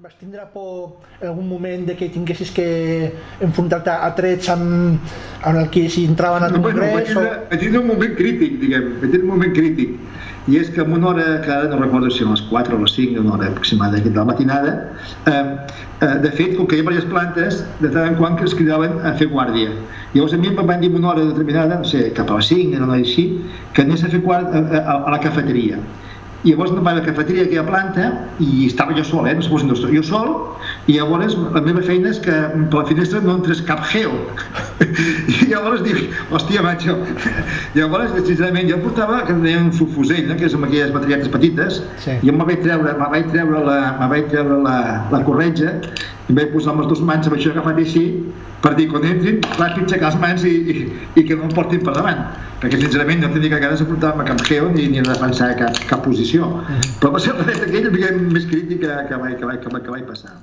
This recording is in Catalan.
Vas tindre por en algun moment de que tinguessis que enfrontar-te a trets amb, amb el que si entraven al No, bueno, vaig congrés o... tindre, vaig tindre un moment crític, diguem, vaig tindre un moment crític. I és que en una hora, que ara no recordo si eren les 4 o les 5, una hora aproximada de la matinada, eh, eh, de fet, com que hi ha diverses plantes, de tant en quant que es cridaven a fer guàrdia. Llavors a mi em van dir una hora determinada, no sé, cap a les 5, era una hora així, que anés a fer guàrdia a, a, a la cafeteria. I llavors no va a la cafeteria aquella planta i estava jo sol, eh? no si jo sol, i llavors la meva feina és que per la finestra no entres cap geo. I llavors dic, hòstia, macho. Llavors, sincerament, jo portava, que deien un fufusell, no? que és amb aquelles baterietes petites, Sí. i em vaig treure, me vaig treure la, me vaig treure la, la corretja i em vaig posar amb les dues mans amb això agafat així per dir, quan entrin, ràpid aixecar les mans i, i, i que no em portin per davant perquè sincerament no tenia ganes de portar-me cap geo ni, ni de defensar cap, cap posició però va ser la aquella diguem, més crítica que vaig, que vaig, que vaig, que vaig passar